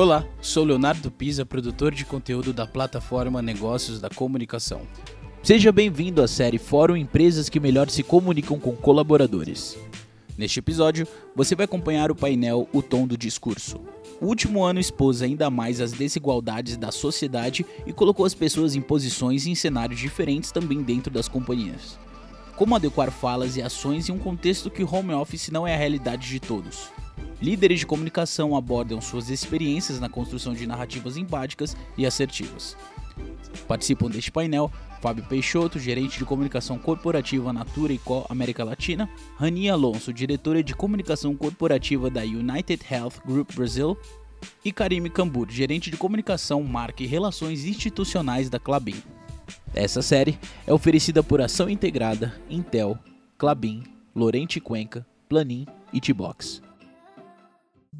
Olá, sou Leonardo Pisa, produtor de conteúdo da plataforma Negócios da Comunicação. Seja bem-vindo à série Fórum Empresas que melhor se comunicam com colaboradores. Neste episódio, você vai acompanhar o painel O Tom do Discurso. O último ano expôs ainda mais as desigualdades da sociedade e colocou as pessoas em posições e em cenários diferentes também dentro das companhias. Como adequar falas e ações em um contexto que home office não é a realidade de todos. Líderes de comunicação abordam suas experiências na construção de narrativas empáticas e assertivas. Participam deste painel Fábio Peixoto, gerente de comunicação corporativa Natura e Co América Latina, Rani Alonso, diretora de comunicação corporativa da United Health Group Brasil, e Karime Cambur, gerente de comunicação, marca e relações institucionais da Clabin. Essa série é oferecida por Ação Integrada, Intel, Clabin, Lorente Cuenca, Planin e T-Box.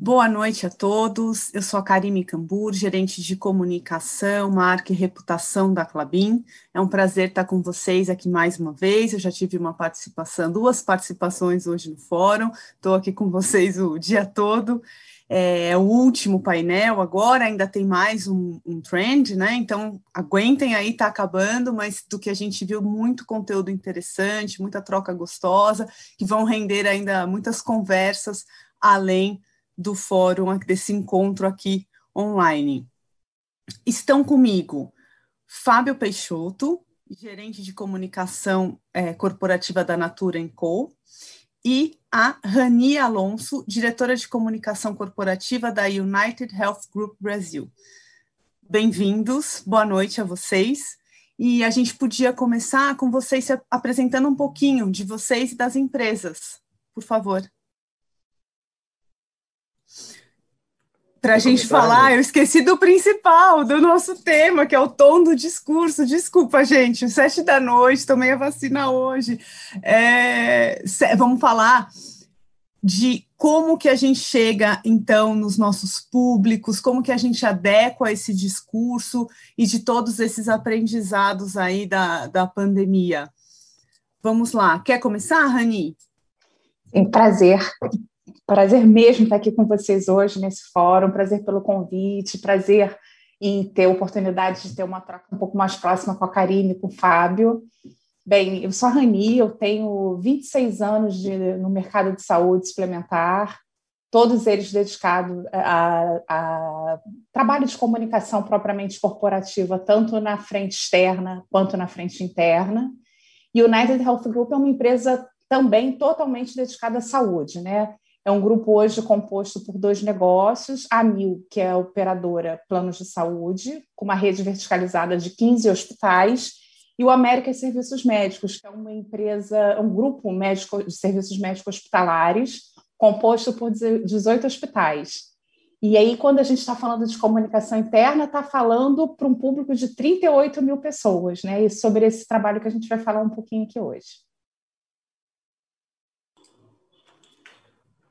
Boa noite a todos. Eu sou a Karime Cambur, gerente de comunicação, marca e reputação da Clabin. É um prazer estar com vocês aqui mais uma vez. Eu já tive uma participação, duas participações hoje no fórum. Estou aqui com vocês o dia todo. É, o último painel agora, ainda tem mais um, um trend, né? Então aguentem aí, tá acabando, mas do que a gente viu, muito conteúdo interessante, muita troca gostosa, que vão render ainda muitas conversas além do fórum, desse encontro aqui online. Estão comigo Fábio Peixoto, gerente de comunicação é, corporativa da Natura Co., e a Rani Alonso, diretora de comunicação corporativa da United Health Group Brasil. Bem-vindos, boa noite a vocês. E a gente podia começar com vocês se apresentando um pouquinho de vocês e das empresas, por favor. Para a gente falar, eu esqueci do principal, do nosso tema, que é o tom do discurso. Desculpa, gente, sete da noite, tomei a vacina hoje. É, vamos falar de como que a gente chega, então, nos nossos públicos, como que a gente adequa esse discurso e de todos esses aprendizados aí da, da pandemia. Vamos lá, quer começar, Rani? Um prazer. Prazer mesmo estar aqui com vocês hoje nesse fórum, prazer pelo convite, prazer em ter a oportunidade de ter uma troca um pouco mais próxima com a Karine, com o Fábio. Bem, eu sou a Rani, eu tenho 26 anos de, no mercado de saúde suplementar, todos eles dedicados a, a, trabalho de comunicação propriamente corporativa, tanto na frente externa quanto na frente interna. E o United Health Group é uma empresa também totalmente dedicada à saúde, né? É um grupo hoje composto por dois negócios, a Mil, que é operadora planos de saúde, com uma rede verticalizada de 15 hospitais, e o América Serviços Médicos, que é uma empresa, um grupo médico de serviços médicos hospitalares, composto por 18 hospitais. E aí, quando a gente está falando de comunicação interna, está falando para um público de 38 mil pessoas, né? E sobre esse trabalho que a gente vai falar um pouquinho aqui hoje.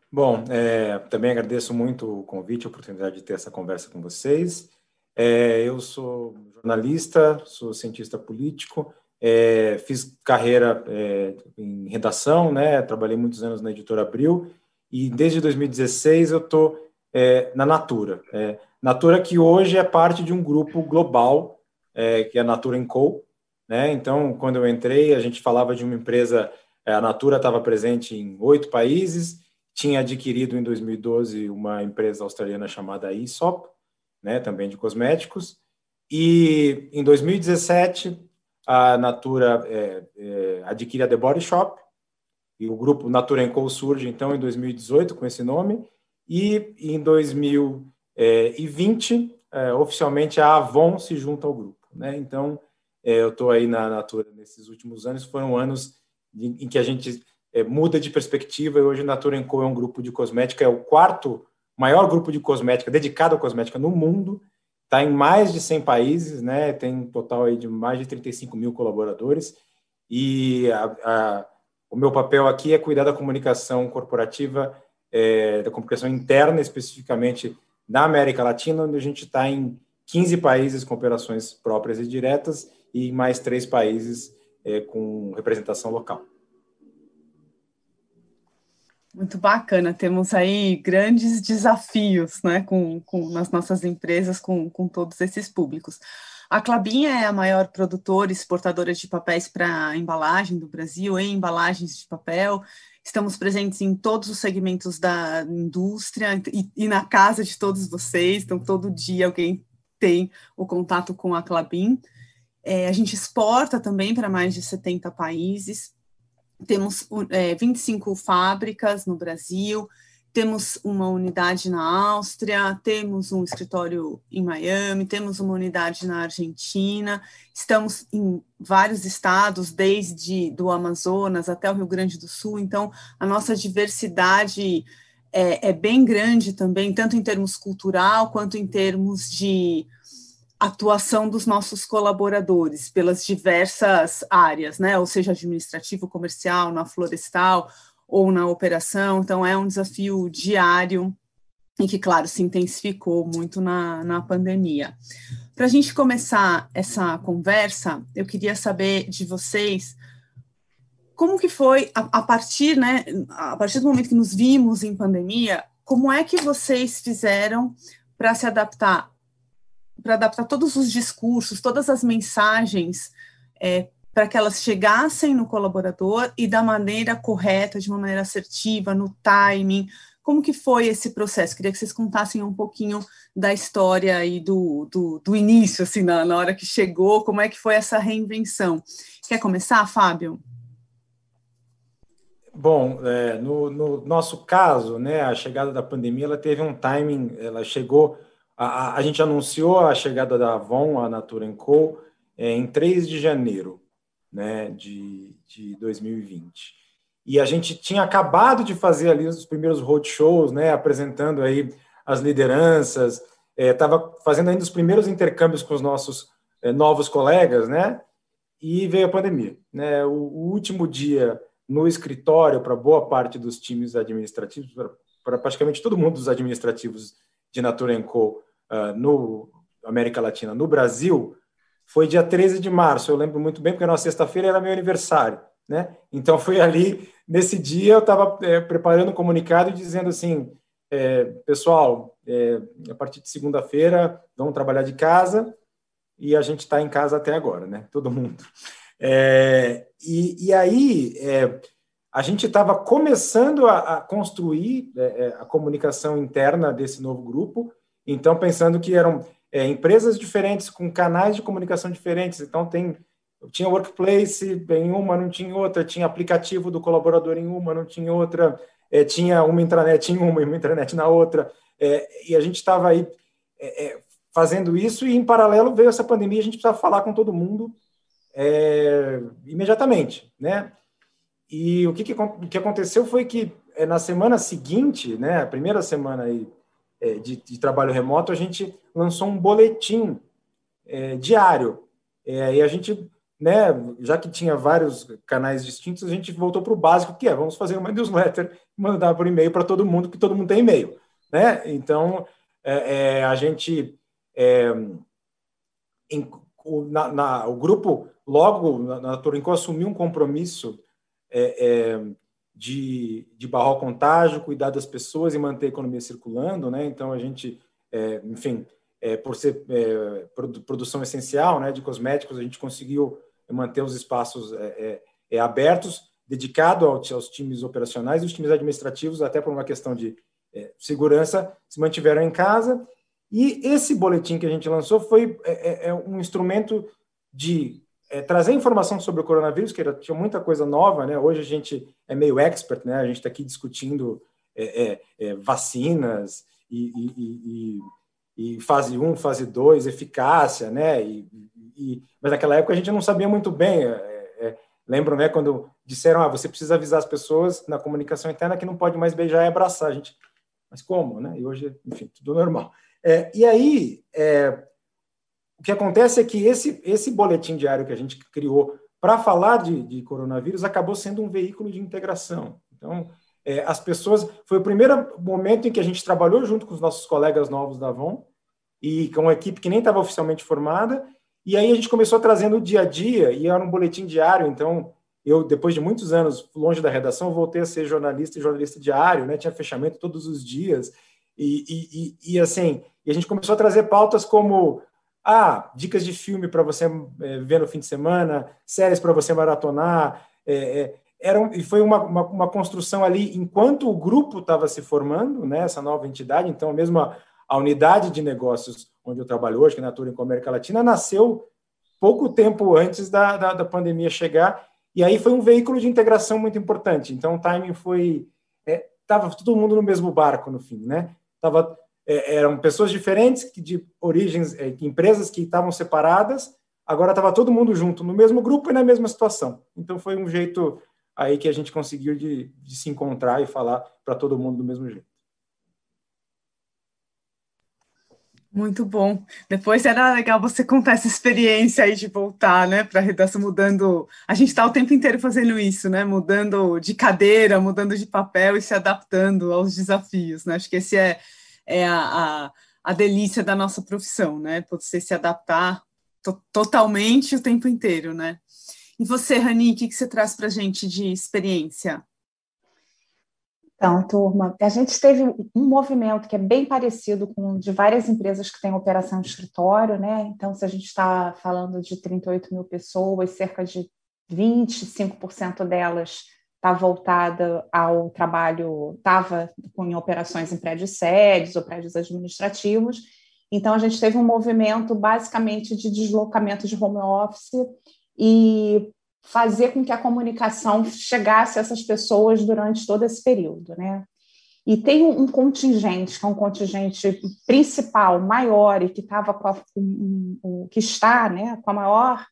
Bom, é, também agradeço muito o convite, a oportunidade de ter essa conversa com vocês. É, eu sou jornalista, sou cientista político, é, fiz carreira é, em redação, né? Trabalhei muitos anos na editora Abril e desde 2016 eu estou é, na Natura. É, Natura que hoje é parte de um grupo global que é a Natura Co. Né? Então, quando eu entrei, a gente falava de uma empresa, a Natura estava presente em oito países tinha adquirido em 2012 uma empresa australiana chamada Aesop, né, também de cosméticos, e em 2017 a Natura é, é, adquire a The Body Shop, e o grupo Natura Co surge então em 2018 com esse nome, e em 2020 é, oficialmente a Avon se junta ao grupo. Né? Então é, eu estou aí na Natura nesses últimos anos, foram anos em, em que a gente é, muda de perspectiva e hoje Natura Co é um grupo de cosmética, é o quarto maior grupo de cosmética dedicado à cosmética no mundo, está em mais de 100 países, né? tem um total aí de mais de 35 mil colaboradores e a, a, o meu papel aqui é cuidar da comunicação corporativa, é, da comunicação interna, especificamente na América Latina, onde a gente está em 15 países com operações próprias e diretas e mais três países é, com representação local. Muito bacana, temos aí grandes desafios né, com, com, nas nossas empresas com, com todos esses públicos. A Clabinha é a maior produtora e exportadora de papéis para embalagem do Brasil, em embalagens de papel. Estamos presentes em todos os segmentos da indústria e, e na casa de todos vocês, então todo dia alguém tem o contato com a Clabin. É, a gente exporta também para mais de 70 países, temos é, 25 fábricas no Brasil, temos uma unidade na Áustria, temos um escritório em Miami, temos uma unidade na Argentina, estamos em vários estados, desde do Amazonas até o Rio Grande do Sul, então a nossa diversidade é, é bem grande também, tanto em termos cultural quanto em termos de atuação dos nossos colaboradores pelas diversas áreas, né? Ou seja, administrativo, comercial, na florestal ou na operação. Então, é um desafio diário e que, claro, se intensificou muito na, na pandemia. Para a gente começar essa conversa, eu queria saber de vocês como que foi a, a partir, né? A partir do momento que nos vimos em pandemia, como é que vocês fizeram para se adaptar para adaptar todos os discursos, todas as mensagens, é, para que elas chegassem no colaborador e da maneira correta, de uma maneira assertiva, no timing. Como que foi esse processo? Queria que vocês contassem um pouquinho da história e do, do, do início, assim, na, na hora que chegou, como é que foi essa reinvenção. Quer começar, Fábio? Bom, é, no, no, nosso caso, né, a chegada da pandemia, ela teve um timing, ela chegou a, a, gente anunciou a chegada da Avon, a Natura Co, é, em 3 de janeiro né, de, de 2020. E a gente tinha acabado de fazer ali os primeiros roadshows, né, apresentando aí as lideranças, estava é, fazendo ainda os primeiros intercâmbios com os nossos é, novos colegas, né, e veio a pandemia. Né, o, o último dia no escritório para boa parte dos times administrativos, para praticamente todo mundo dos administrativos de Natura Co, uh, no América Latina, no Brasil, foi dia 13 de março. Eu lembro muito bem, porque na sexta-feira era meu aniversário. Né? Então foi ali, nesse dia, eu estava é, preparando um comunicado dizendo assim: é, pessoal, é, a partir de segunda-feira vamos trabalhar de casa e a gente está em casa até agora, né? Todo mundo. E, e, aí a gente estava começando a, a construir a comunicação interna desse novo grupo então, pensando que eram é, empresas diferentes, com canais de comunicação diferentes. Então, tem tinha workplace em uma, não tinha outra, tinha aplicativo do colaborador em uma, não tinha outra, é, tinha uma intranet em uma e uma intranet na outra. É, e a gente estava aí é, é, fazendo isso, e em paralelo veio essa pandemia, a gente precisava falar com todo mundo é, imediatamente. Né? E o que, que, que aconteceu foi que na semana seguinte, né, a primeira semana aí de, de, trabalho remoto, a gente lançou um boletim é, diário. É, e a gente, né, já que tinha vários canais distintos, a gente voltou para o básico, que é vamos fazer uma newsletter e mandar por e-mail para todo mundo, que todo mundo tem e-mail. Né? Então, é, é, a gente. É, em, o, na, na, o grupo, logo na, na Turinco, assumiu um compromisso de, de barrar o contágio, cuidar das pessoas e manter a economia circulando, né? Então a gente, é, enfim, é, por ser é, produção essencial, né, de cosméticos, a gente conseguiu manter os espaços é, é, é, abertos, dedicado aos, aos times operacionais e os times administrativos, até por uma questão de segurança, se mantiveram em casa. E esse boletim que a gente lançou foi um instrumento de é, trazer informação sobre o coronavírus, que era, tinha muita coisa nova, né? Hoje a gente é meio expert, né? A gente está aqui discutindo é, é, é vacinas e, e, e, e, fase 1, fase 2, eficácia, né? mas naquela época a gente não sabia muito bem. É, é, lembro, né, quando disseram, ah, você precisa avisar as pessoas na comunicação interna que não pode mais beijar e abraçar. A gente, mas como, né? E hoje, enfim, tudo normal. e aí, o que acontece é que esse, esse boletim diário que a gente criou para falar de, de, coronavírus acabou sendo um veículo de integração. Então, é, as pessoas. Foi o primeiro momento em que a gente trabalhou junto com os nossos colegas novos da Avon e com uma equipe que nem estava oficialmente formada. E aí a gente começou trazendo o dia a dia, e era um boletim diário, então eu, depois de muitos anos longe da redação, voltei a ser jornalista e jornalista diário, né? Tinha fechamento todos os dias. E, e, e, e assim, e a gente começou a trazer pautas como ah, dicas de filme para você é, ver no fim de semana, séries para você maratonar. É, é, era, e foi uma, uma, uma, construção ali, enquanto o grupo estava se formando, né, essa nova entidade, então, mesmo a, a unidade de negócios onde eu trabalho hoje, que é na Natura em América Latina, nasceu pouco tempo antes da, da, da pandemia chegar e aí foi um veículo de integração muito importante. Então o timing foi estava é, todo mundo no mesmo barco no fim, né? Eram pessoas diferentes de origens, é, empresas que estavam separadas. Agora estava todo mundo junto no mesmo grupo e na mesma situação. Então foi um jeito aí que a gente conseguiu de, de se encontrar e falar para todo mundo do mesmo jeito. Muito bom. Depois era legal você contar essa experiência aí de voltar, né, para a redação, mudando. A gente está o tempo inteiro fazendo isso, né, mudando de cadeira, mudando de papel e se adaptando aos desafios, né. Acho que esse é, é a, a, a delícia da nossa profissão, né, você se adaptar to totalmente o tempo inteiro, né. E você, Rani, o que, que você traz para a gente de experiência? Então, turma, a gente teve um movimento que é bem parecido com o de várias empresas que têm operação de escritório, né? Então, se a gente está falando de 38 mil pessoas, cerca de 25% delas está voltada ao trabalho, estava em operações em prédios sérios ou prédios administrativos. Então, a gente teve um movimento basicamente de deslocamento de home office e fazer com que a comunicação chegasse a essas pessoas durante todo esse período, né? E tem um contingente, que é um contingente principal, maior, e que estava com a, que está né, com a maior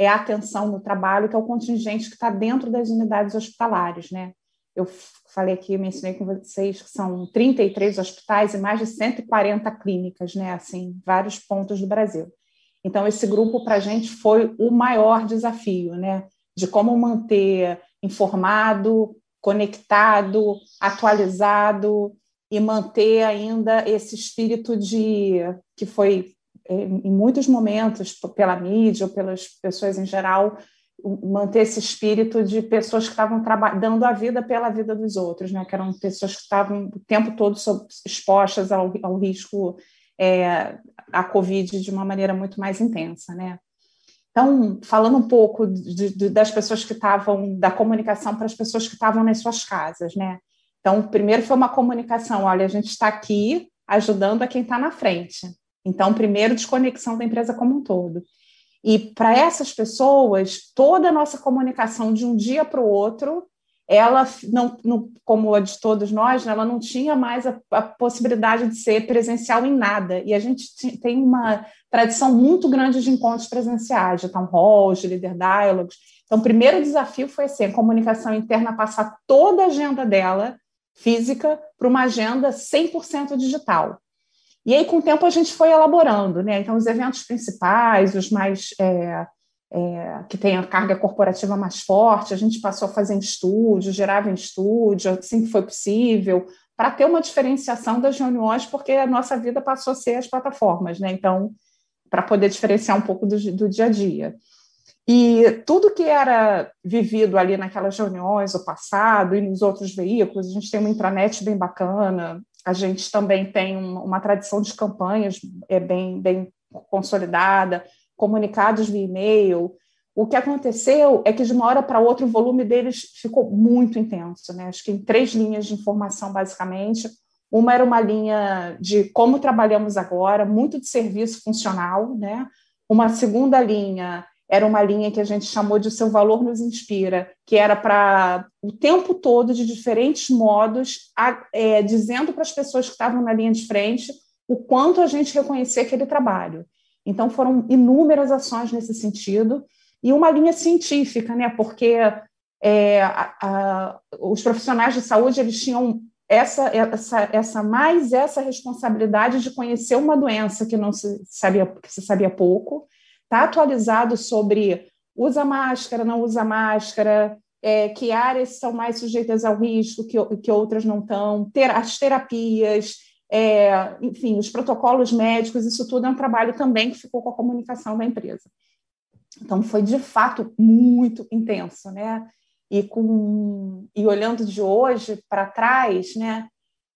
é, atenção no trabalho, que é o contingente que está dentro das unidades hospitalares. Né? Eu falei aqui, mencionei com vocês que são 33 hospitais e mais de 140 clínicas, né? assim, vários pontos do Brasil. Então, esse grupo, para a gente, foi o maior desafio, né? de como manter informado, conectado, atualizado e manter ainda esse espírito de que foi em muitos momentos pela mídia ou pelas pessoas em geral manter esse espírito de pessoas que estavam dando a vida pela vida dos outros, né? Que eram pessoas que estavam o tempo todo expostas ao, ao risco é, à Covid de uma maneira muito mais intensa, né? Então, falando um pouco de, de, das pessoas que estavam, da comunicação para as pessoas que estavam nas suas casas, né? Então, primeiro foi uma comunicação: olha, a gente está aqui ajudando a quem está na frente. Então, primeiro, desconexão da empresa como um todo. E para essas pessoas, toda a nossa comunicação de um dia para o outro ela não, não, como a de todos nós, né, ela não tinha mais a, a, possibilidade de ser presencial em nada. E a gente tem uma tradição muito grande de encontros presenciais, de town halls, de líder diálogos. Então, o primeiro desafio foi assim, a comunicação interna passar toda a agenda dela, física, para uma agenda 100% digital. E aí, com o tempo, a gente foi elaborando. Né? Então, os eventos principais, os mais... É, é, que tem a carga corporativa mais forte, a gente passou a fazer em estúdio, gerava em estúdio, assim que foi possível, para ter uma diferenciação das reuniões, porque a nossa vida passou a ser as plataformas, né? Então, para poder diferenciar um pouco do, do dia a dia. E tudo que era vivido ali naquelas reuniões, o passado e nos outros veículos, a gente tem uma intranet bem bacana, a gente também tem uma, tradição de campanhas é bem, bem consolidada, comunicados via e-mail. O que aconteceu é que, de uma hora para outra, o volume deles ficou muito intenso. Né? Acho que em três linhas de informação, basicamente. Uma era uma linha de como trabalhamos agora, muito de serviço funcional. Né? Uma segunda linha era uma linha que a gente chamou de seu valor nos inspira, que era para o tempo todo, de diferentes modos, a, é, dizendo para as pessoas que estavam na linha de frente o quanto a gente reconhecia aquele trabalho. Então, foram inúmeras ações nesse sentido, e uma linha científica, né? porque é, a, a, os profissionais de saúde eles tinham essa, essa, essa mais essa responsabilidade de conhecer uma doença que não se sabia, que se sabia pouco, está atualizado sobre usa máscara, não usa máscara, é, que áreas são mais sujeitas ao risco, que, que outras não estão, ter, as terapias, é, enfim, os protocolos médicos, isso tudo é um trabalho também que ficou com a comunicação da empresa. Então foi de fato muito intenso, né? E com e olhando de hoje para trás, né?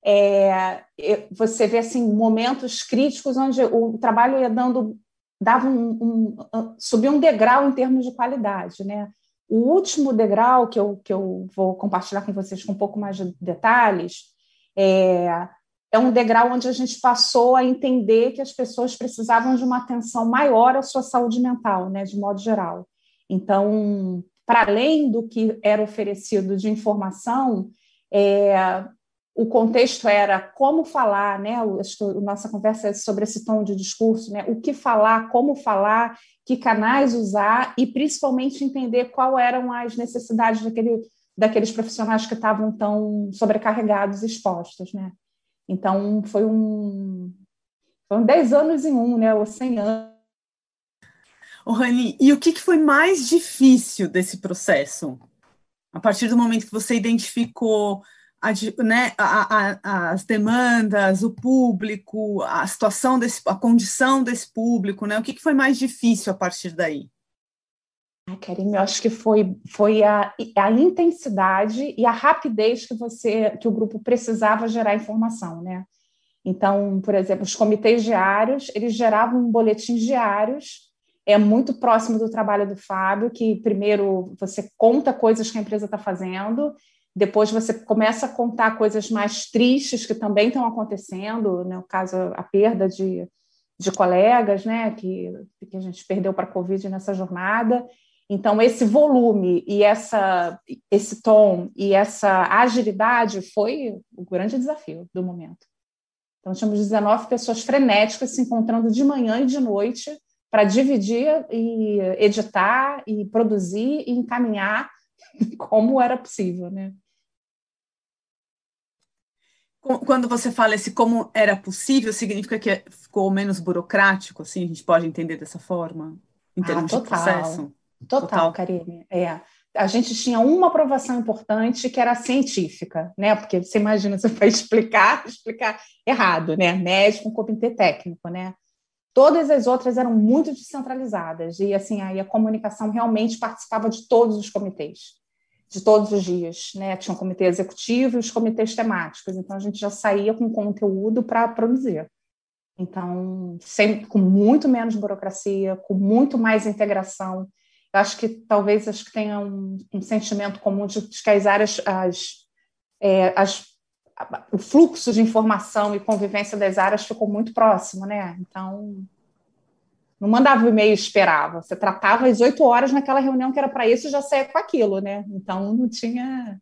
É, você vê assim momentos críticos onde o trabalho ia dando dava um, um, subia um degrau em termos de qualidade, né? O último degrau que eu, que eu vou compartilhar com vocês com um pouco mais de detalhes é, é um degrau onde a gente passou a entender que as pessoas precisavam de uma atenção maior à sua saúde mental, né, de modo geral. Então, para além do que era oferecido de informação, é, o contexto era como falar, né? Nossa conversa é sobre esse tom de discurso, né? O que falar, como falar, que canais usar e principalmente entender qual eram as necessidades daquele, daqueles profissionais que estavam tão sobrecarregados expostos, né? Então foi um foram 10 anos em um, né? Ou 100 anos. O Rani, e o que foi mais difícil desse processo? A partir do momento que você identificou a, né, a, a, as demandas, o público, a situação desse, a condição desse público, né? O que, que foi mais difícil a partir daí? Ai, Karim, eu acho que foi, foi a, a intensidade e a rapidez que você que o grupo precisava gerar informação, né? Então, por exemplo, os comitês diários, eles geravam boletins diários, é muito próximo do trabalho do Fábio, que primeiro você conta coisas que a empresa está fazendo depois você começa a contar coisas mais tristes que também estão acontecendo, no né? caso, a perda de, de colegas, né, que, que a gente perdeu para a Covid nessa jornada. Então, esse volume e essa, esse tom e essa agilidade foi o grande desafio do momento. Então, tínhamos 19 pessoas frenéticas se encontrando de manhã e de noite para dividir e editar e produzir e encaminhar como era possível, né? Quando você fala esse como era possível, significa que ficou menos burocrático, assim, a gente pode entender dessa forma, em ah, termos ah, total, de processo? Total, total. Karine. É. A gente tinha uma aprovação importante que era científica, né? Porque você imagina, você vai explicar, explicar errado, né? Médico, um comitê técnico, né? Todas as outras eram muito descentralizadas e assim aí a comunicação realmente participava de todos os comitês de todos os dias, né? Tinha um comitê executivo e os comitês temáticos, então a gente já saía com conteúdo para produzir. Então, sempre com muito menos burocracia, com muito mais integração. Eu acho que talvez acho que tenha um, um sentimento comum de, de que as áreas, as, é, as, o fluxo de informação e convivência das áreas ficou muito próximo, né? Então, não mandava o e-mail e esperava. Você tratava às oito horas naquela reunião que era para isso e já saía com aquilo, né? Então não tinha.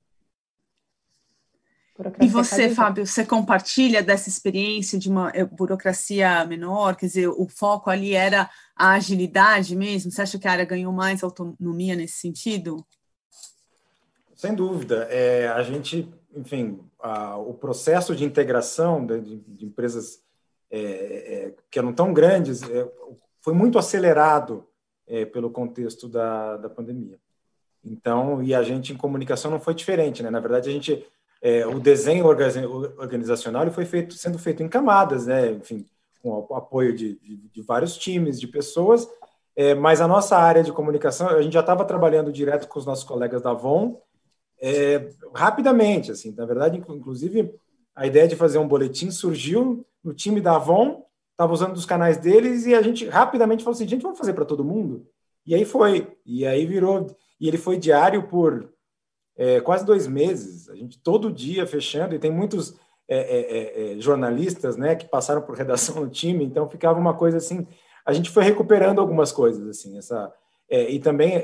E você, Fábio, você compartilha dessa experiência de uma eh, burocracia menor? Quer dizer, o foco ali era a agilidade mesmo? Você acha que a área ganhou mais autonomia nesse sentido? Sem dúvida. É, a gente, enfim, a, o processo de integração de, de, de empresas é, é, que eram tão grandes, é, foi muito acelerado é, pelo contexto da, da pandemia. Então, e a gente em comunicação não foi diferente, né? Na verdade, a gente é, o desenho organizacional foi feito sendo feito em camadas, né? Enfim, com o apoio de, de, de vários times, de pessoas. É, mas a nossa área de comunicação, a gente já estava trabalhando direto com os nossos colegas da Avon, é, rapidamente, assim. Na verdade, inclusive, a ideia de fazer um boletim surgiu no time da Avon estava usando dos canais deles e a gente rapidamente falou assim, gente, vamos fazer para todo mundo? E aí foi, e aí virou, e ele foi diário por é, quase dois meses, a gente todo dia fechando, e tem muitos é, é, é, é jornalistas, né, que passaram por redação no time, então ficava uma coisa assim, a gente foi recuperando algumas coisas, assim, essa, é, e também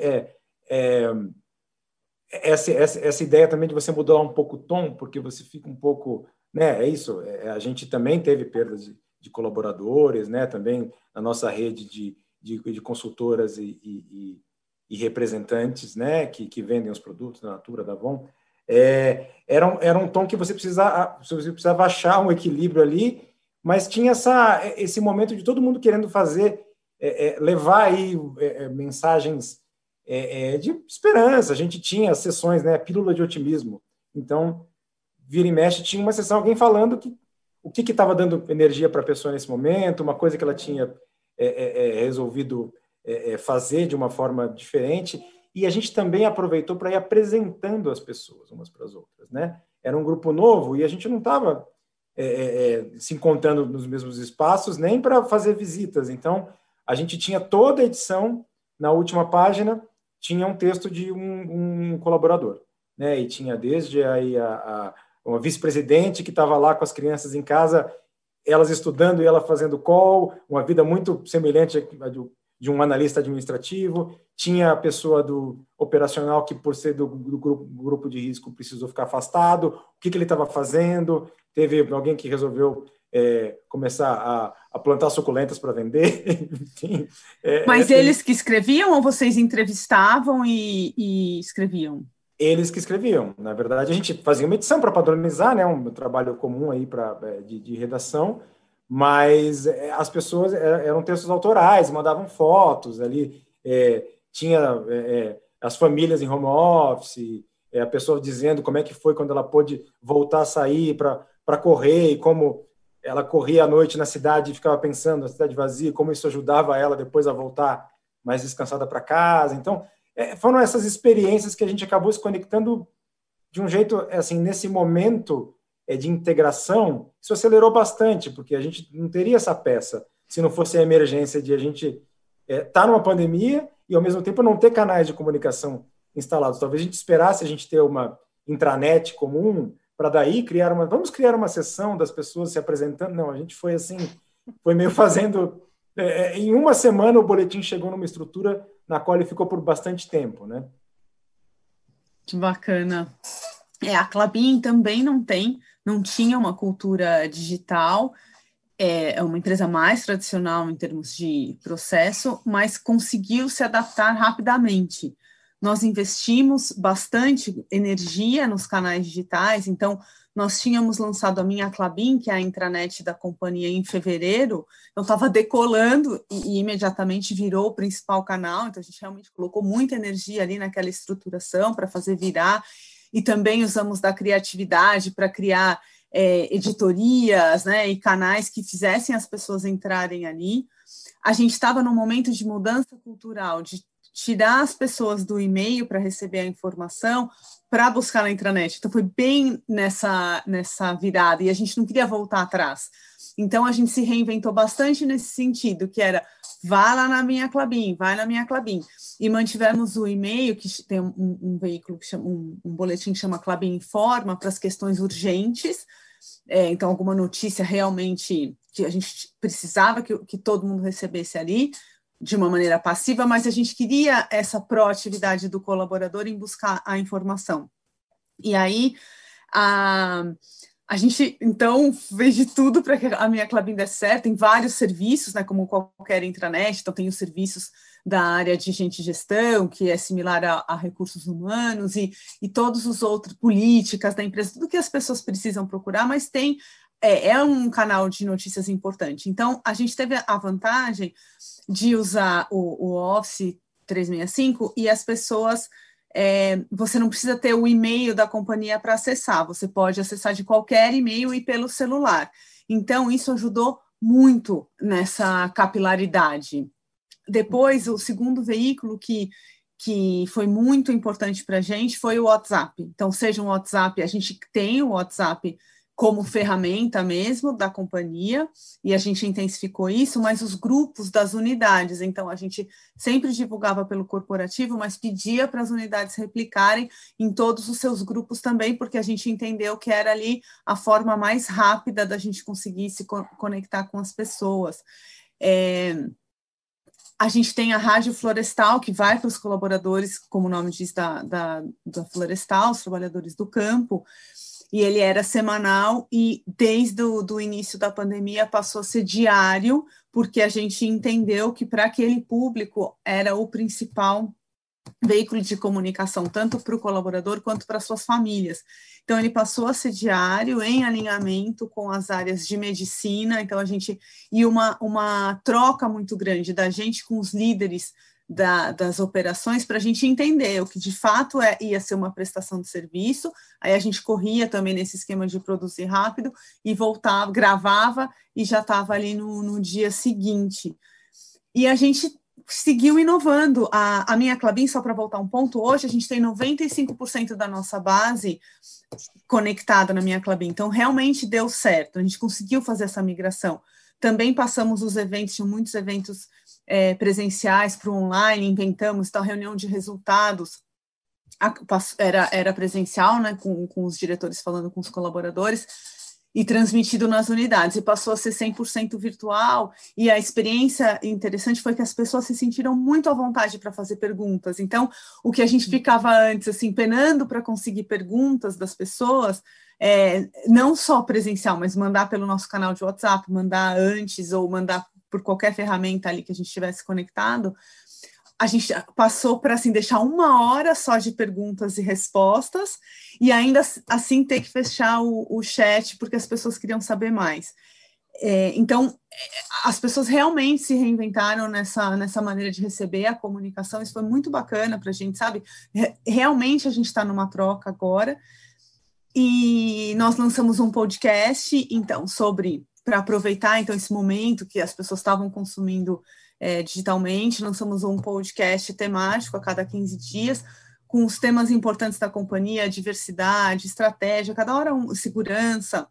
essa, essa, essa ideia também de você mudar um pouco o tom, porque você fica um pouco, né, é isso, a gente também teve perdas de de colaboradores, né, também na nossa rede de, de, de consultoras e, e, e, representantes, né, que, que vendem os produtos da Natura, da Avon, é, era, um, era um tom que você precisava, você precisava achar um equilíbrio ali, mas tinha essa, esse momento de todo mundo querendo fazer, é, é, levar aí é, é, mensagens é, de esperança. A gente tinha sessões, né, pílula de otimismo. Então, vira e mexe, tinha uma sessão, alguém falando que o que estava dando energia para a pessoa nesse momento, uma coisa que ela tinha é, é, é resolvido é, é, fazer de uma forma diferente. E a gente também aproveitou para ir apresentando as pessoas umas para as outras, né? Era um grupo novo e a gente não estava se encontrando nos mesmos espaços nem para fazer visitas. Então, a gente tinha toda a edição na última página tinha um texto de um, um colaborador, né? E tinha desde aí a, a uma vice-presidente que estava lá com as crianças em casa, elas estudando e ela fazendo call, uma vida muito semelhante de, de um analista administrativo. Tinha a pessoa do operacional que, por ser do, do grupo, grupo, de risco, precisou ficar afastado. O que, que ele estava fazendo? Teve alguém que resolveu é, começar a, a, plantar suculentas para vender. Enfim, é, Mas é, eles que escreviam ou vocês entrevistavam e, e, escreviam? Eles que escreviam. Na verdade, a gente fazia uma edição para padronizar, né, um trabalho comum aí pra, é, de, de redação, mas é, as pessoas é, eram textos autorais, mandavam fotos ali, tinha as famílias em home office, a pessoa dizendo como é que foi quando ela pôde voltar a sair para correr e como ela corria à noite na cidade e ficava pensando na cidade vazia, como isso ajudava ela depois a voltar mais descansada para casa. Então, é, foram essas experiências que a gente acabou se conectando de um jeito, assim, nesse momento é, de integração, isso acelerou bastante, porque a gente não teria essa peça se não fosse a emergência de a gente estar é, tá numa pandemia e, ao mesmo tempo, não ter canais de comunicação instalados. Talvez a gente esperasse a gente ter uma intranet comum, para daí criar uma. Vamos criar uma sessão das pessoas se apresentando? Não, a gente foi assim, foi meio fazendo. É, é, em uma semana o boletim chegou numa estrutura na qual ele ficou por bastante tempo, né? Que bacana. É, a Clabin também não tem, não tinha uma cultura digital, é, é uma empresa mais tradicional em termos de processo, mas conseguiu se adaptar rapidamente nós investimos bastante energia nos canais digitais, então nós tínhamos lançado a minha Clabin, que é a intranet da companhia, em fevereiro, eu estava decolando e, e, imediatamente virou o principal canal, então a gente realmente colocou muita energia ali naquela estruturação para fazer virar, e também usamos da criatividade para criar é, editorias né, e canais que fizessem as pessoas entrarem ali. A gente estava num momento de mudança cultural, de tirar as pessoas do e-mail para receber a informação para buscar na intranet. Então foi bem nessa nessa virada e a gente não queria voltar atrás. Então a gente se reinventou bastante nesse sentido, que era vá lá na minha Clabin, vai na minha Clabin. E mantivemos o e-mail, que tem um, um veículo, que chama, um, um, boletim que chama Clabin Informa para as questões urgentes. É, então, alguma notícia realmente que a gente precisava que, que todo mundo recebesse ali, de uma maneira passiva, mas a gente queria essa proatividade do colaborador em buscar a informação. E aí, a, a gente, então, fez de tudo para que a minha Clabin desse certo, tem vários serviços, né, como qualquer intranet, então tem os serviços da área de gente gestão, que é similar a, a recursos humanos, e, e todos os outros, políticas da empresa, tudo que as pessoas precisam procurar, mas tem é, é, um canal de notícias importante. Então, a gente teve a vantagem de usar o, o Office 365 e as pessoas. É, você não precisa ter o e-mail da companhia para acessar, você pode acessar de qualquer e-mail e pelo celular. Então, isso ajudou muito nessa capilaridade. Depois, o segundo veículo que, que foi muito importante para a gente foi o WhatsApp. Então, seja um WhatsApp, a gente tem o WhatsApp como ferramenta mesmo da companhia, e a gente intensificou isso, mas os grupos das unidades, então a gente sempre divulgava pelo corporativo, mas pedia para as unidades replicarem em todos os seus grupos também, porque a gente entendeu que era ali a forma mais rápida da gente conseguir se conectar com as pessoas. É, a gente tem a Rádio Florestal, que vai para os colaboradores, como o nome diz, da, da, da Florestal, os trabalhadores do campo, e ele era semanal e desde o do início da pandemia passou a ser diário, porque a gente entendeu que para aquele público era o principal veículo de comunicação, tanto para o colaborador quanto para suas famílias. Então, ele passou a ser diário em alinhamento com as áreas de medicina, então a gente, e uma, uma troca muito grande da gente com os líderes da, das operações para a gente entender o que de fato é, ia ser uma prestação de serviço. Aí a gente corria também nesse esquema de produzir rápido e voltava, gravava e já estava ali no, no dia seguinte. E a gente seguiu inovando. A, a minha Clabin, só para voltar um ponto, hoje a gente tem 95% da nossa base conectada na minha Clabin. Então, realmente deu certo. A gente conseguiu fazer essa migração. Também passamos os eventos, muitos eventos é, presenciais para o online, inventamos tal reunião de resultados. Era, era presencial, né, com, com os diretores falando com os colaboradores, e transmitido nas unidades, e passou a ser 100% virtual, e a experiência interessante foi que as pessoas se sentiram muito à vontade para fazer perguntas, então, o que a gente ficava antes, assim, penando para conseguir perguntas das pessoas, é, não só presencial, mas mandar pelo nosso canal de WhatsApp, mandar antes, ou mandar por qualquer ferramenta ali que a gente tivesse conectado, a gente passou para assim deixar uma hora só de perguntas e respostas e ainda assim ter que fechar o, o chat porque as pessoas queriam saber mais. É, então, as pessoas realmente se reinventaram nessa, nessa maneira de receber a comunicação, isso foi muito bacana para a gente, sabe? Realmente a gente está numa troca agora, e nós lançamos um podcast, então, sobre, para aproveitar, então, esse momento que as pessoas estavam consumindo é, digitalmente, lançamos um podcast temático a cada 15 dias, com os temas importantes da companhia, diversidade, estratégia, cada hora um, segurança,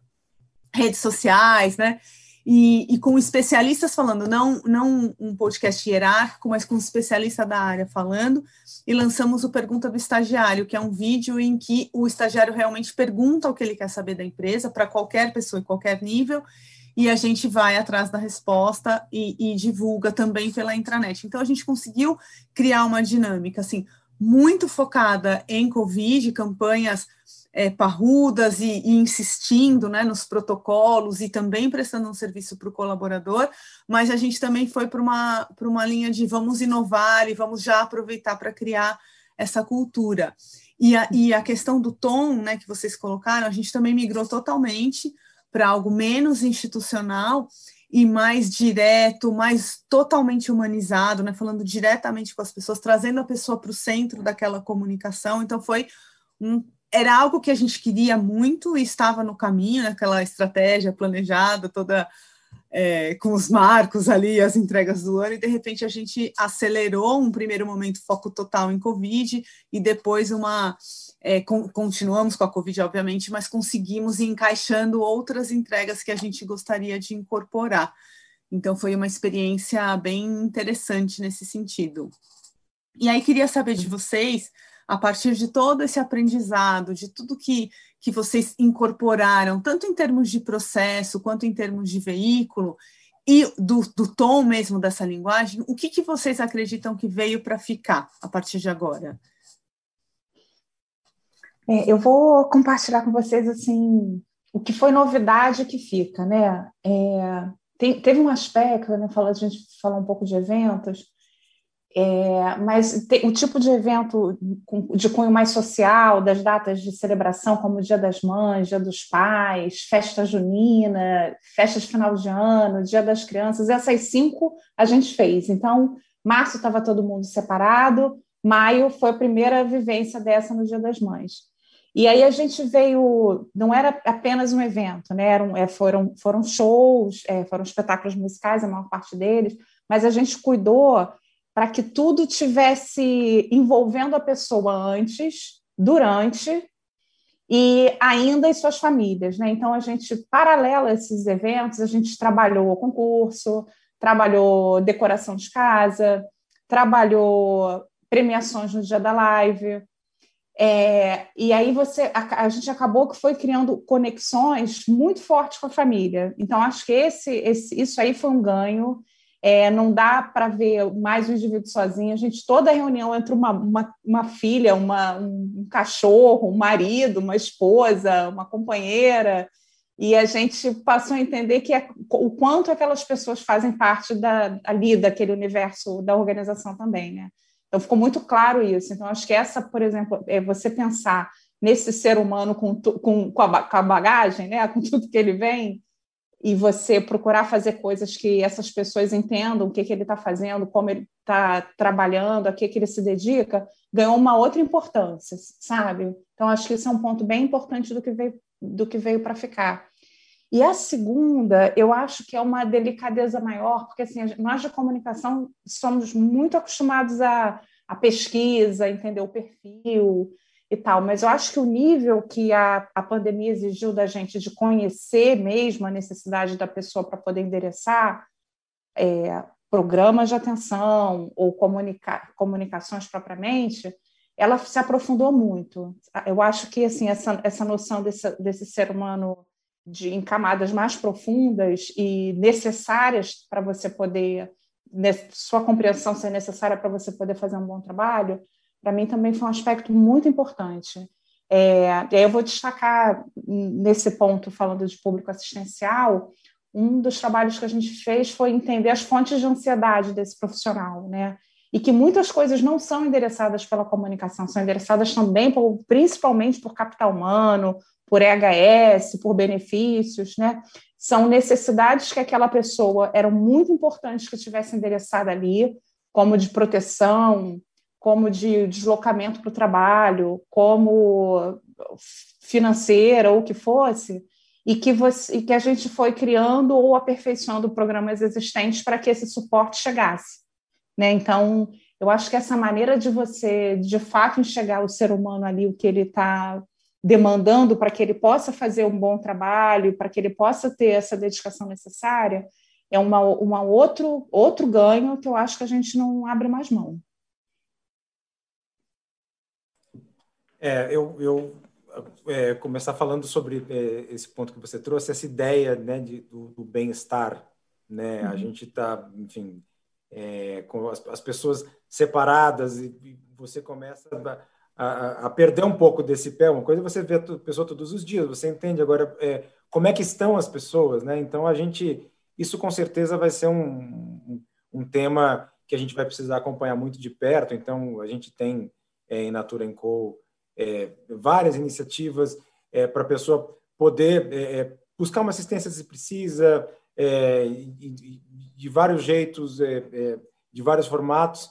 redes sociais, né? E, e, com especialistas falando, não, não um podcast hierárquico, mas com especialista da área falando, e lançamos o Pergunta do Estagiário, que é um vídeo em que o estagiário realmente pergunta o que ele quer saber da empresa, para qualquer pessoa em qualquer nível, e a gente vai atrás da resposta e, e, divulga também pela intranet. Então, a gente conseguiu criar uma dinâmica, assim, muito focada em Covid, campanhas é, parrudas e, e, insistindo né, nos protocolos e também prestando um serviço para o colaborador, mas a gente também foi para uma, uma linha de vamos inovar e vamos já aproveitar para criar essa cultura. E a, e a questão do tom né, que vocês colocaram, a gente também migrou totalmente para algo menos institucional e mais direto, mais totalmente humanizado, né? Falando diretamente com as pessoas, trazendo a pessoa para o centro daquela comunicação. Então foi um, era algo que a gente queria muito e estava no caminho, naquela estratégia planejada, toda é, com os marcos ali, as entregas do ano, e de repente a gente acelerou um primeiro momento foco total em Covid e depois uma é, com, continuamos com a Covid, obviamente, mas conseguimos ir encaixando outras entregas que a gente gostaria de incorporar. Então, foi uma experiência bem interessante nesse sentido. E aí, queria saber de vocês, a partir de todo esse aprendizado, de tudo que, que vocês incorporaram, tanto em termos de processo quanto em termos de veículo, e do, do tom mesmo dessa linguagem, o que, que vocês acreditam que veio para ficar a partir de agora? É, eu vou compartilhar com vocês assim o que foi novidade que fica, né? É, tem, teve um aspecto, né? Fala, a gente falou um pouco de eventos, é, mas o tipo de evento de cunho mais social, das datas de celebração, como o Dia das Mães, Dia dos Pais, festa junina, festa de final de ano, Dia das Crianças, essas cinco a gente fez. Então, março estava todo mundo separado, maio foi a primeira vivência dessa no Dia das Mães. E aí a gente veio, não era apenas um evento, né? Eram, é, foram, foram shows, é, foram espetáculos musicais, a maior parte deles, mas a gente cuidou para que tudo tivesse envolvendo a pessoa antes, durante e ainda as suas famílias, né? Então a gente, paralelo a esses eventos, a gente trabalhou concurso, trabalhou decoração de casa, trabalhou premiações no dia da live, é, e aí você, a, a, gente acabou que foi criando conexões muito fortes com a família. Então acho que esse, esse isso aí foi um ganho. É, não dá para ver mais um indivíduo sozinho. A gente toda reunião entre uma, uma, uma filha, uma, um cachorro, um marido, uma esposa, uma companheira, e a gente passou a entender que é, o quanto aquelas pessoas fazem parte da, ali daquele universo da organização também, né? Então, ficou muito claro isso. Então, acho que essa, por exemplo, é você pensar nesse ser humano com, com, com, a, com a bagagem, né, com tudo que ele vem, e você procurar fazer coisas que essas pessoas entendam o que, que ele está fazendo, como ele está trabalhando, a que, que ele se dedica, ganhou uma outra importância, sabe? Então, acho que esse é um ponto bem importante do que veio, do que veio para ficar. E a segunda, eu acho que é uma delicadeza maior, porque assim, nós de comunicação somos muito acostumados a, a pesquisa, entender o perfil e tal, mas eu acho que o nível que a, a pandemia exigiu da gente de conhecer mesmo a necessidade da pessoa para poder endereçar é, programas de atenção ou comunica, comunicações propriamente, ela se aprofundou muito. Eu acho que assim essa, essa noção desse, desse ser humano de, em camadas mais profundas e necessárias para você poder, sua compreensão ser necessária para você poder fazer um bom trabalho, para mim também foi um aspecto muito importante. É, e aí eu vou destacar nesse ponto, falando de público assistencial, um dos trabalhos que a gente fez foi entender as fontes de ansiedade desse profissional, né? E que muitas coisas não são endereçadas pela comunicação, são endereçadas também, por, principalmente por capital humano, por EHS, por benefícios, né? São necessidades que aquela pessoa eram muito importantes que tivesse endereçada ali, como de proteção, como de deslocamento para o trabalho, como financeira ou o que fosse, e que, você, e que a gente foi criando ou aperfeiçoando programas existentes para que esse suporte chegasse. Né? Então, eu acho que essa maneira de você, de fato, enxergar o ser humano ali, o que ele está demandando para que ele possa fazer um bom trabalho, para que ele possa ter essa dedicação necessária, é uma, uma outro, outro ganho que eu acho que a gente não abre mais mão. É, eu, eu é, começar falando sobre é, esse ponto que você trouxe, essa ideia né, de, do, do bem-estar. Né? Uhum. A gente está, enfim, é, com as, as, pessoas separadas e, e você começa a, a, a, perder um pouco desse pé. Uma coisa é você ver a pessoa todos os dias, você entende agora é, como é que estão as pessoas. Né? Então, a gente, isso com certeza vai ser um, um, um tema que a gente vai precisar acompanhar muito de perto. Então, a gente tem é, em Natura Co é, várias iniciativas é, para a pessoa poder é, é, buscar uma assistência se precisa, é, de, de, vários jeitos, de vários formatos.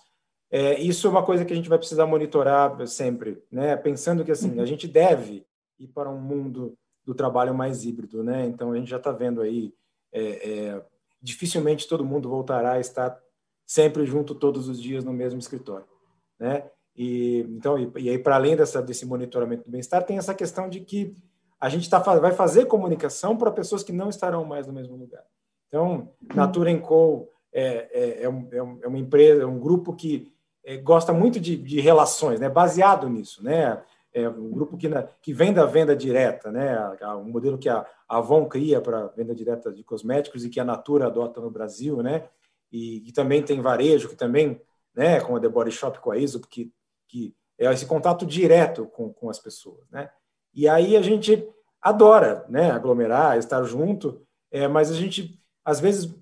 isso é uma coisa que a gente vai precisar monitorar sempre, né? pensando que assim, a uhum. gente deve ir para um mundo do trabalho mais híbrido. Né? Então, a gente já está vendo aí, dificilmente todo mundo voltará a estar sempre junto todos os dias no mesmo escritório. Né? E, então, e, e aí, para além dessa, desse monitoramento do bem-estar, tem essa questão de que a gente tá, vai fazer comunicação para pessoas que não estarão mais no mesmo lugar. Então, Natura Co. É, é, é, um, é, é uma empresa, é um grupo que é, gosta muito de, de, relações, né? baseado nisso. Né? É um grupo que, na, que vem da venda direta, né? um modelo que a Avon cria para venda direta de cosméticos e que a Natura adota no Brasil, né? e, e também tem varejo, que também, né, com a The Body Shop, com a ISO, que que é esse contato direto com, com as pessoas, né? E aí a gente adora, né, aglomerar, estar junto, é, mas a gente, às vezes,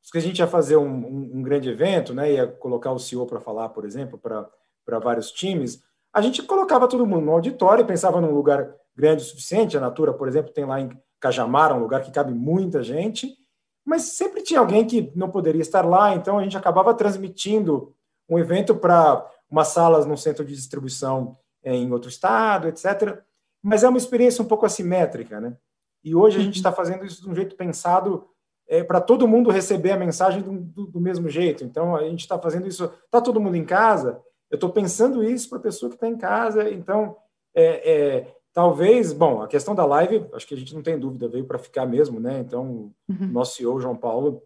se a gente ia fazer um, um, um grande evento, né, ia colocar o CEO para falar, por exemplo, para vários times, a gente colocava todo mundo no auditório, pensava num lugar grande o suficiente, a Natura, por exemplo, tem lá em Cajamar, um lugar que cabe muita gente, mas sempre tinha alguém que não poderia estar lá, então a gente acabava transmitindo um evento para umas salas num centro de distribuição em outro estado, etc. Mas é uma experiência um pouco assimétrica, né? E hoje a gente está fazendo isso de um jeito pensado é, para todo mundo receber a mensagem do, do, do mesmo jeito. Então a gente está fazendo isso. Está todo mundo em casa? Eu estou pensando isso para a pessoa que está em casa. Então é, é, talvez, bom, a questão da live, acho que a gente não tem dúvida, veio para ficar mesmo, né? Então, uhum. nosso CEO, João Paulo,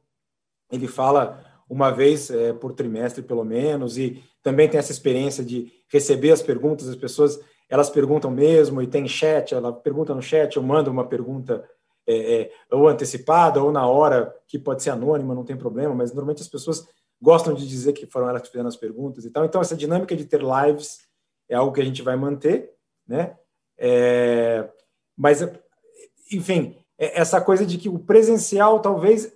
ele fala uma vez é, por trimestre, pelo menos, e também tem essa experiência de receber as perguntas, as pessoas elas perguntam mesmo, e tem chat, ela pergunta no chat, eu mando uma pergunta é, é, ou antecipada, ou na hora, que pode ser anônima, não tem problema, mas normalmente as pessoas gostam de dizer que foram elas que fizeram as perguntas e tal. Então, essa dinâmica de ter lives é algo que a gente vai manter, né? É, mas, enfim, é, essa coisa de que o presencial talvez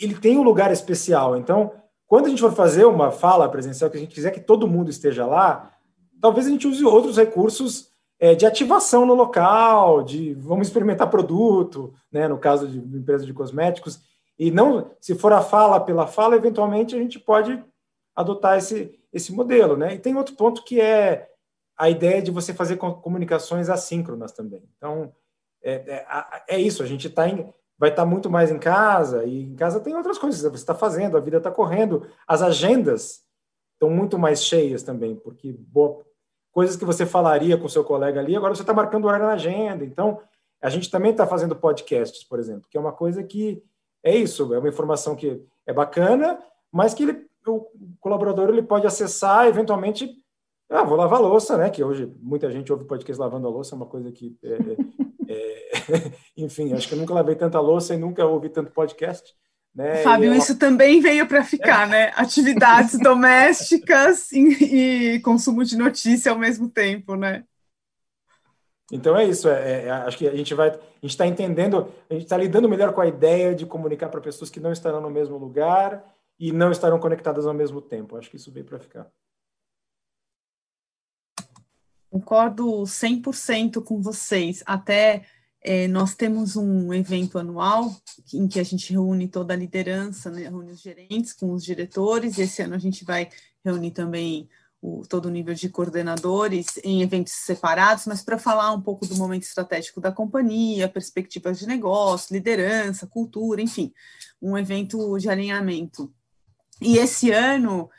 ele tem um lugar especial. Então, quando a gente for fazer uma fala presencial, que a gente quiser que todo mundo esteja lá, talvez a gente use outros recursos é, de ativação no local, de vamos experimentar produto, né, no caso de empresa de cosméticos, e não, se for a fala pela fala, eventualmente a gente pode adotar esse, esse modelo. Né? E tem outro ponto que é a ideia de você fazer comunicações assíncronas também. Então, é, é, é isso, a gente está vai estar muito mais em casa, e em casa tem outras coisas você está fazendo, a vida está correndo, as agendas estão muito mais cheias também, porque boa, coisas que você falaria com seu colega ali, agora você está marcando horário na agenda. Então, a gente também está fazendo podcasts, por exemplo, que é uma coisa que é isso, é uma informação que é bacana, mas que ele, o colaborador ele pode acessar eventualmente. Ah, vou lavar louça, né? Que hoje muita gente ouve podcast lavando a louça, é uma coisa que. É, é enfim, acho que eu nunca lavei tanta louça e nunca ouvi tanto podcast. Né? Fábio, é uma... isso também veio para ficar, né? Atividades domésticas e, e, consumo de notícia ao mesmo tempo, né? Então é isso. É, é, acho que a gente vai, a gente está entendendo, a gente está lidando melhor com a ideia de comunicar para pessoas que não estarão no mesmo lugar e não estarão conectadas ao mesmo tempo. Acho que isso veio para ficar. Concordo 100% com vocês. Até é, nós temos um evento anual em que a gente reúne toda a liderança, né, reúne os gerentes com os diretores. Esse ano a gente vai reunir também o, todo o nível de coordenadores em eventos separados, mas para falar um pouco do momento estratégico da companhia, perspectivas de negócio, liderança, cultura, enfim, um evento de alinhamento. E esse ano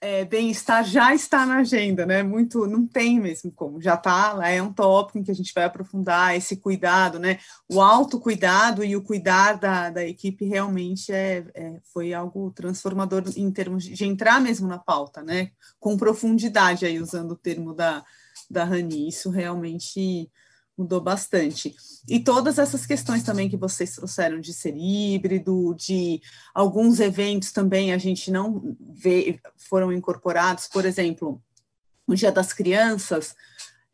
é, bem-estar já está na agenda, né? Muito, não tem mesmo como, já está lá, é um tópico em que a gente vai aprofundar esse cuidado, né? O autocuidado e o cuidar da, da equipe realmente é, é, foi algo transformador em termos de, de, entrar mesmo na pauta, né? Com profundidade, aí usando o termo da, da Rani, isso realmente mudou bastante. E todas essas questões também que vocês trouxeram de ser híbrido, de alguns eventos também a gente não vê, foram incorporados, por exemplo, no Dia das Crianças,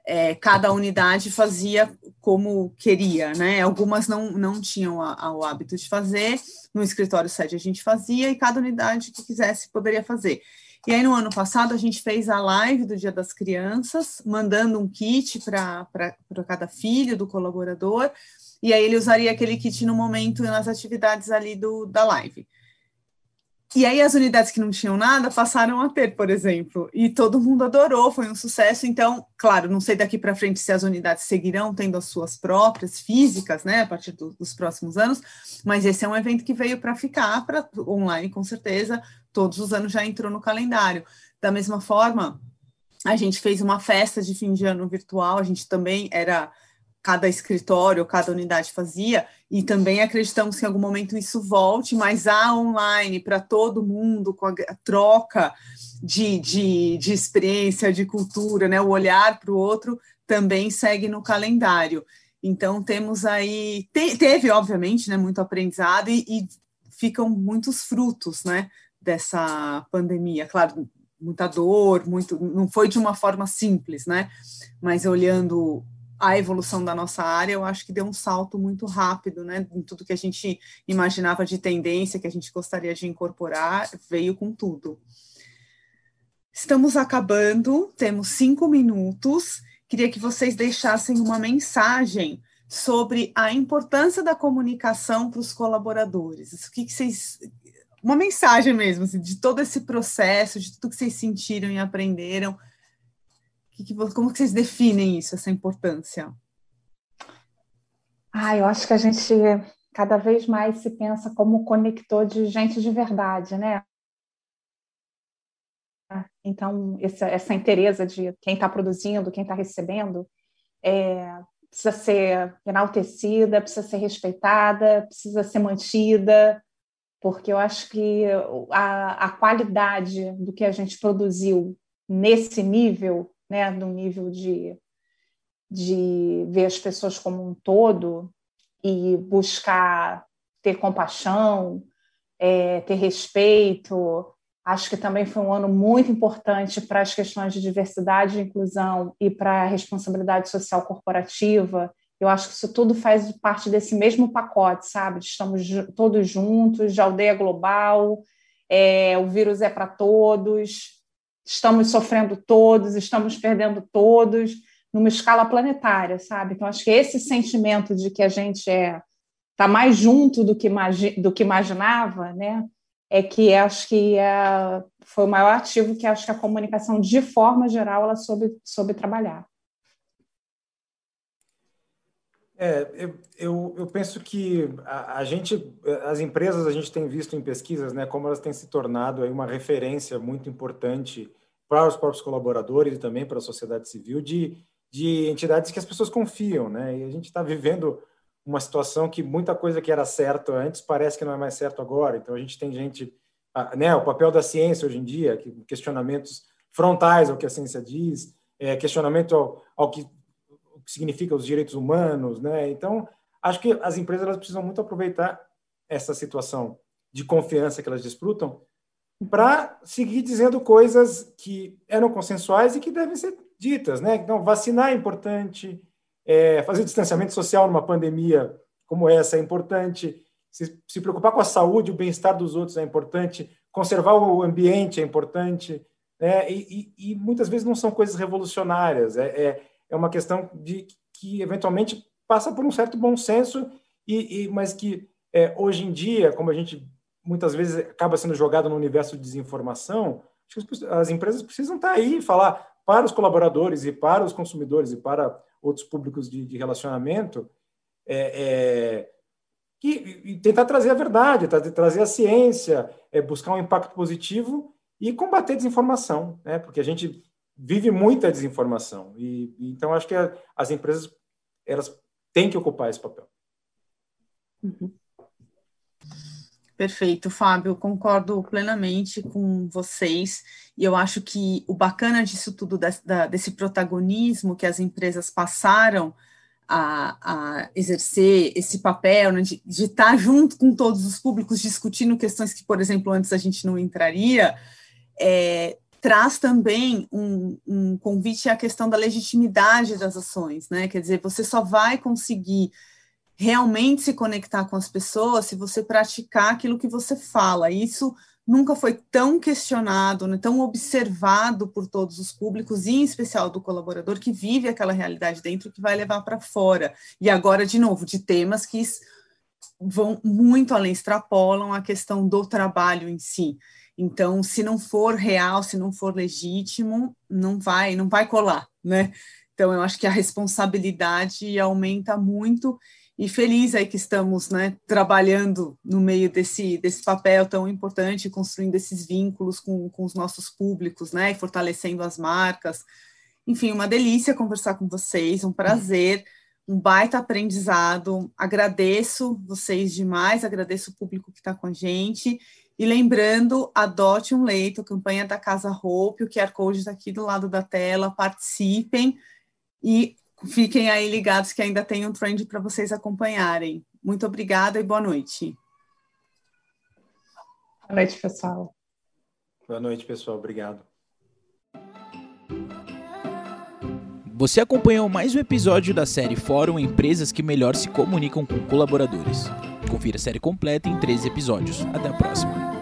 é, cada unidade fazia como queria, né? Algumas não, não tinham a, a, o hábito de fazer, no escritório sede a gente fazia, e cada unidade que quisesse poderia fazer. E aí, no ano passado, a gente fez a live do Dia das Crianças, mandando um kit para cada filho do colaborador, e aí ele usaria aquele kit no momento, nas atividades ali do, da live. E aí as unidades que não tinham nada passaram a ter, por exemplo, e todo mundo adorou, foi um sucesso. Então, claro, não sei daqui para frente se as unidades seguirão tendo as suas próprias físicas, né, a partir do, dos próximos anos, mas esse é um evento que veio para ficar, para online com certeza, todos os anos já entrou no calendário. Da mesma forma, a gente fez uma festa de fim de ano virtual, a gente também era cada escritório, cada unidade fazia, e também acreditamos que em algum momento isso volte, mas a online para todo mundo, com a troca de, de, de experiência, de cultura, né, o olhar para o outro, também segue no calendário. Então, temos aí, te, teve, obviamente, né, muito aprendizado e, e ficam muitos frutos né, dessa pandemia. Claro, muita dor, muito, não foi de uma forma simples, né? Mas olhando a evolução da nossa área, eu acho que deu um salto muito rápido, né? Em tudo que a gente imaginava de tendência, que a gente gostaria de incorporar, veio com tudo. Estamos acabando, temos cinco minutos. Queria que vocês deixassem uma mensagem sobre a importância da comunicação para os colaboradores. O que, que vocês. Uma mensagem mesmo, assim, de todo esse processo, de tudo que vocês sentiram e aprenderam que como que vocês definem isso, essa importância? Ah, eu acho que a gente cada vez mais se pensa como conector de gente de verdade, né? Então, essa, essa interesa de quem está produzindo, quem está recebendo, é, precisa ser enaltecida, precisa ser respeitada, precisa ser mantida, porque eu acho que a, a qualidade do que a gente produziu nesse nível né, no nível de, de ver as pessoas como um todo e buscar ter compaixão, é, ter respeito. Acho que também foi um ano muito importante para as questões de diversidade e inclusão e para a responsabilidade social corporativa. Eu acho que isso tudo faz parte desse mesmo pacote, sabe? Estamos todos juntos, de aldeia global, é, o vírus é para todos, estamos sofrendo todos, estamos perdendo todos, numa escala planetária, sabe? Então, acho que esse sentimento de que a gente é está mais junto do que, do que imaginava, né? É que acho que é, foi o maior ativo que acho que a comunicação, de forma geral, ela soube, soube trabalhar. É, eu, eu, eu penso que a, a, gente, as empresas, a gente tem visto em pesquisas, né, como elas têm se tornado aí uma referência muito importante para os próprios colaboradores e também para a sociedade civil de, de entidades que as pessoas confiam, né? E a gente está vivendo uma situação que muita coisa que era certa antes parece que não é mais certo agora. Então a gente tem gente, né, o papel da ciência hoje em dia, questionamentos frontais ao que a ciência diz, é, questionamento ao, ao que que significa os direitos humanos, né? Então, acho que as empresas elas precisam muito aproveitar essa situação de confiança que elas desfrutam para seguir dizendo coisas que eram consensuais e que devem ser ditas, né? Então, vacinar é importante, é, fazer distanciamento social numa pandemia como essa é importante, se, se preocupar com a saúde, o bem-estar dos outros é importante, conservar o ambiente é importante, né? E, e, e muitas vezes não são coisas revolucionárias, é, é é uma questão de que eventualmente passa por um certo bom senso, e, e mas que é, hoje em dia, como a gente muitas vezes acaba sendo jogado no universo de desinformação, as empresas precisam estar aí e falar para os colaboradores e para os consumidores e para outros públicos de, de relacionamento é, é, e, e, tentar trazer a verdade, trazer a ciência, é, buscar um impacto positivo e combater desinformação, né? Porque a gente vive muita desinformação. E, então, acho que a, as empresas elas têm que ocupar esse papel. Uhum. Perfeito, Fábio, concordo plenamente com vocês, e eu acho que o bacana disso tudo, desse, da, desse protagonismo que as empresas passaram a, a exercer esse papel, né, de, de estar junto com todos os públicos, discutindo questões que, por exemplo, antes a gente não entraria, é, traz também um, um, convite à questão da legitimidade das ações, né? Quer dizer, você só vai conseguir realmente se conectar com as pessoas se você praticar aquilo que você fala. Isso nunca foi tão questionado, né, tão observado por todos os públicos, e em especial do colaborador que vive aquela realidade dentro que vai levar para fora. E agora, de novo, de temas que vão muito além, extrapolam a questão do trabalho em si. Então, se não for real, se não for legítimo, não vai, não vai colar, né? Então, eu acho que a responsabilidade aumenta muito e feliz aí que estamos, né, trabalhando no meio desse, desse papel tão importante, construindo esses vínculos com, com os nossos públicos, né, e fortalecendo as marcas. Enfim, uma delícia conversar com vocês, um prazer, um baita aprendizado. Agradeço vocês demais, agradeço o público que está com a gente e lembrando, adote um leito, campanha da Casa Hope, o QR Code está aqui do lado da tela, participem e fiquem aí ligados que ainda tem um trend para vocês acompanharem. Muito obrigada e boa noite. Boa noite, pessoal. Boa noite, pessoal. Obrigado. Você acompanhou mais um episódio da série Fórum Empresas que Melhor se Comunicam com Colaboradores. Confira a série completa em 13 episódios. Até a próxima.